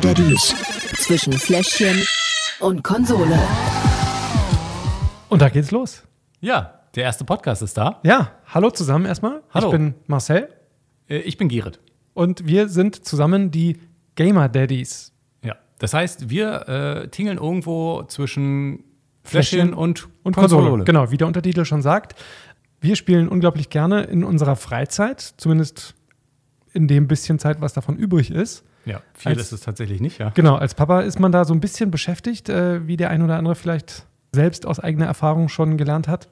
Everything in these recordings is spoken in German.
Daddies zwischen Fläschchen und Konsole. Und da geht's los. Ja, der erste Podcast ist da. Ja, hallo zusammen erstmal. Hallo. Ich bin Marcel Äh, Ich bin Gerrit. und wir sind zusammen die Gamer Daddies. Ja. Das heißt, wir äh, tingeln irgendwo zwischen Fläschchen Fläschchen und, Und Konsole. Genau, wie der Untertitel schon sagt. Wir spielen unglaublich gerne in unserer Freizeit, zumindest in dem bisschen Zeit, was davon übrig ist. Ja, viel Als- ist es tatsächlich nicht, ja. Genau, als Papa ist man da so ein bisschen beschäftigt, äh, wie der ein oder andere vielleicht selbst aus eigener Erfahrung schon gelernt hat.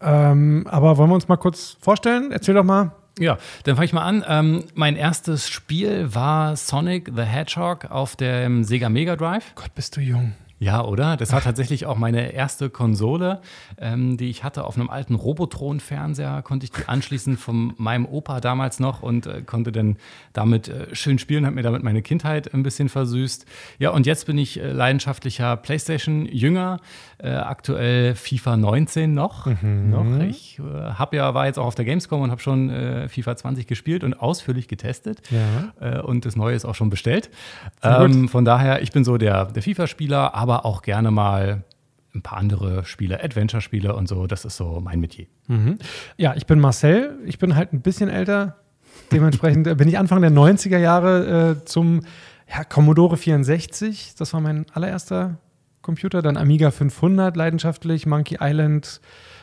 Ähm, aber wollen wir uns mal kurz vorstellen? Erzähl doch mal. Ja, dann fange ich mal an. Ähm, mein erstes Spiel war Sonic the Hedgehog auf dem Sega Mega Drive. Gott, bist du jung. Ja, oder? Das war tatsächlich auch meine erste Konsole, ähm, die ich hatte auf einem alten Robotron-Fernseher. Konnte ich die anschließen von meinem Opa damals noch und äh, konnte dann damit äh, schön spielen, hat mir damit meine Kindheit ein bisschen versüßt. Ja, und jetzt bin ich äh, leidenschaftlicher PlayStation-Jünger, äh, aktuell FIFA 19 noch. noch. Ich äh, hab ja, war jetzt auch auf der Gamescom und habe schon äh, FIFA 20 gespielt und ausführlich getestet. Ja. Und das Neue ist auch schon bestellt. Ähm, von daher, ich bin so der, der FIFA-Spieler, aber auch gerne mal ein paar andere Spiele, Adventure-Spiele und so. Das ist so mein Metier. Ja, ich bin Marcel. Ich bin halt ein bisschen älter. Dementsprechend äh, bin ich Anfang der 90er Jahre äh, zum ja, Commodore 64. Das war mein allererster Computer. Dann Amiga 500 leidenschaftlich, Monkey Island,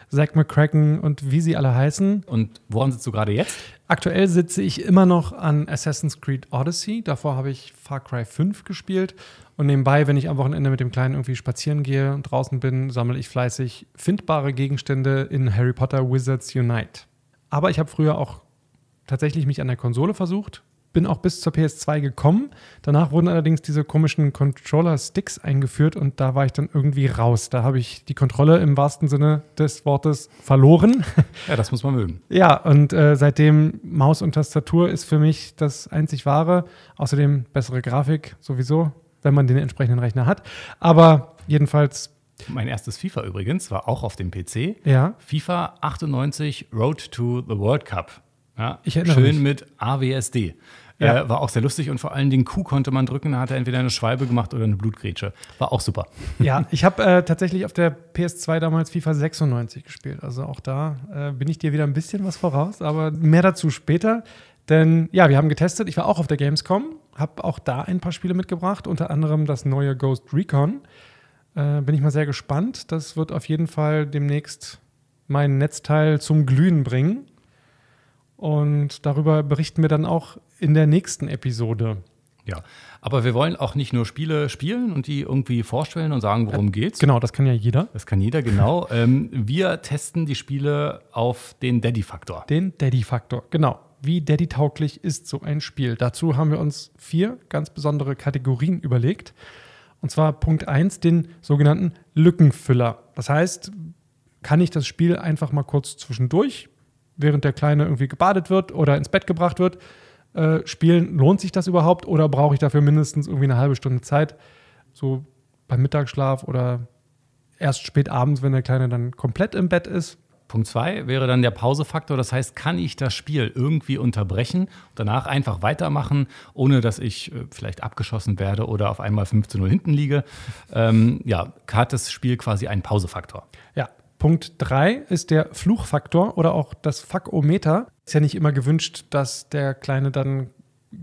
Zack McCracken und wie sie alle heißen. Und woran sitzt du gerade jetzt? Aktuell sitze ich immer noch an Assassin's Creed Odyssey. Davor habe ich Far Cry 5 gespielt. Und nebenbei, wenn ich am Wochenende mit dem Kleinen irgendwie spazieren gehe und draußen bin, sammle ich fleißig findbare Gegenstände in Harry Potter Wizards Unite. Aber ich habe früher auch tatsächlich mich an der Konsole versucht, bin auch bis zur PS2 gekommen. Danach wurden allerdings diese komischen Controller-Sticks eingeführt und da war ich dann irgendwie raus. Da habe ich die Kontrolle im wahrsten Sinne des Wortes verloren. Ja, das muss man mögen. Ja, und äh, seitdem Maus und Tastatur ist für mich das einzig wahre. Außerdem bessere Grafik sowieso, wenn man den entsprechenden Rechner hat. Aber jedenfalls, Mein erstes FIFA übrigens war auch auf dem PC. ja, FIFA 98 Road to the World Cup. Ja, Ich erinnere schön mich. mit AWSD. Ja. Äh, war auch sehr lustig und vor allen Dingen Q konnte man drücken, da hat er entweder eine Schwalbe gemacht oder eine Blutgrätsche. War auch super. ja, ich habe äh, tatsächlich auf der PS2 damals FIFA 96 gespielt. Also auch da äh, bin ich dir wieder ein bisschen was voraus, aber mehr dazu später. Denn ja, wir haben getestet. Ich war auch auf der Gamescom, habe auch da ein paar Spiele mitgebracht, unter anderem das neue Ghost Recon. Äh, bin ich mal sehr gespannt. Das wird auf jeden Fall demnächst mein Netzteil zum Glühen bringen. Und darüber berichten wir dann auch in der nächsten Episode. Ja, aber wir wollen auch nicht nur Spiele spielen und die irgendwie vorstellen und sagen, worum geht's. Genau, das kann ja jeder. Das kann jeder, genau. ähm, wir testen die Spiele auf den Daddy-Faktor. Den Daddy-Faktor, genau. Wie Daddy-tauglich ist so ein Spiel? Dazu haben wir uns vier ganz besondere Kategorien überlegt. Und zwar Punkt 1, den sogenannten Lückenfüller. Das heißt, kann ich das Spiel einfach mal kurz zwischendurch, während der Kleine irgendwie gebadet wird oder ins Bett gebracht wird, äh, spielen? Lohnt sich das überhaupt oder brauche ich dafür mindestens irgendwie eine halbe Stunde Zeit? So beim Mittagsschlaf oder erst spät abends, wenn der Kleine dann komplett im Bett ist? Punkt zwei wäre dann der Pausefaktor. Das heißt, kann ich das Spiel irgendwie unterbrechen und danach einfach weitermachen, ohne dass ich äh, vielleicht abgeschossen werde oder auf einmal 15-0 hinten liege? Ähm, ja, hat das Spiel quasi einen Pausefaktor. Ja, Punkt 3 ist der Fluchfaktor oder auch das Fuckometer. Ist ja nicht immer gewünscht, dass der Kleine dann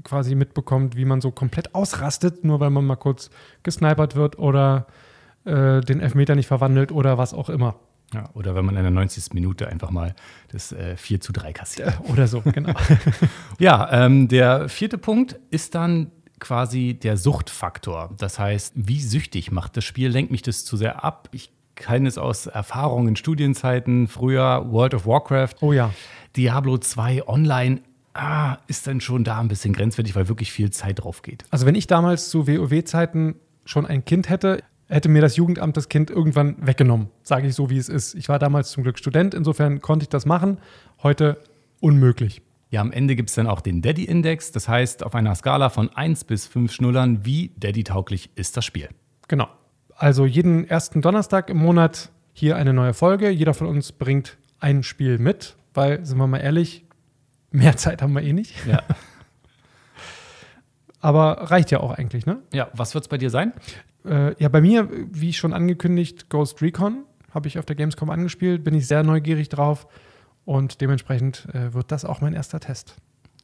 quasi mitbekommt, wie man so komplett ausrastet, nur weil man mal kurz gesnipert wird oder äh, den Elfmeter nicht verwandelt oder was auch immer. Ja, oder wenn man in der 90. Minute einfach mal das äh, 4 zu 3 kassiert. Äh, Oder so, genau. Ja, ähm, der vierte Punkt ist dann quasi der Suchtfaktor. Das heißt, wie süchtig macht das Spiel? Lenkt mich das zu sehr ab? Ich kenne es aus Erfahrungen in Studienzeiten, früher World of Warcraft, Oh ja. Diablo 2 online. Ah, ist dann schon da ein bisschen grenzwertig, weil wirklich viel Zeit drauf geht. Also wenn ich damals zu WoW-Zeiten schon ein Kind hätte, hätte mir das Jugendamt das Kind irgendwann weggenommen, sage ich so, wie es ist. Ich war damals zum Glück Student, insofern konnte ich das machen. Heute unmöglich. Ja, am Ende gibt es dann auch den Daddy-Index. Das heißt, auf einer Skala von 1 bis 5 Schnullern, wie Daddy-tauglich ist das Spiel? Genau. Also jeden ersten Donnerstag im Monat hier eine neue Folge. Jeder von uns bringt ein Spiel mit, weil, sind wir mal ehrlich, mehr Zeit haben wir eh nicht. Ja. Aber reicht ja auch eigentlich, ne? Ja, was wird es bei dir sein? Äh, ja, bei mir, wie schon angekündigt, Ghost Recon habe ich auf der Gamescom angespielt, bin ich sehr neugierig drauf und dementsprechend äh, wird das auch mein erster Test.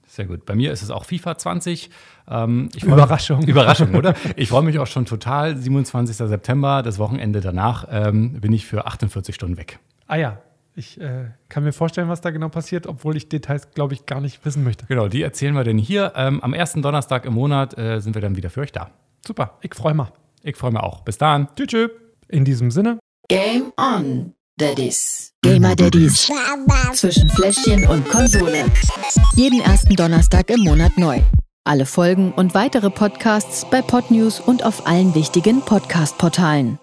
Sehr gut. Bei mir ist es auch FIFA 20. Ähm, Überraschung. Mich, Überraschung, oder? Ich freue mich auch schon total. 27. September, das Wochenende danach, ähm, bin ich für 48 Stunden weg. Ah ja, ich äh, kann mir vorstellen, was da genau passiert, obwohl ich Details, glaube ich, gar nicht wissen möchte. Genau, die erzählen wir denn hier. Ähm, am ersten Donnerstag im Monat äh, sind wir dann wieder für euch da. Super, ich freue mich. Ich freue mich auch. Bis dann. Tschüss. tschüss. In diesem Sinne. Game on, Daddies. Gamer Daddies. Zwischen Fläschchen und Konsole. Jeden ersten Donnerstag im Monat neu. Alle Folgen und weitere Podcasts bei Podnews und auf allen wichtigen Podcast-Portalen.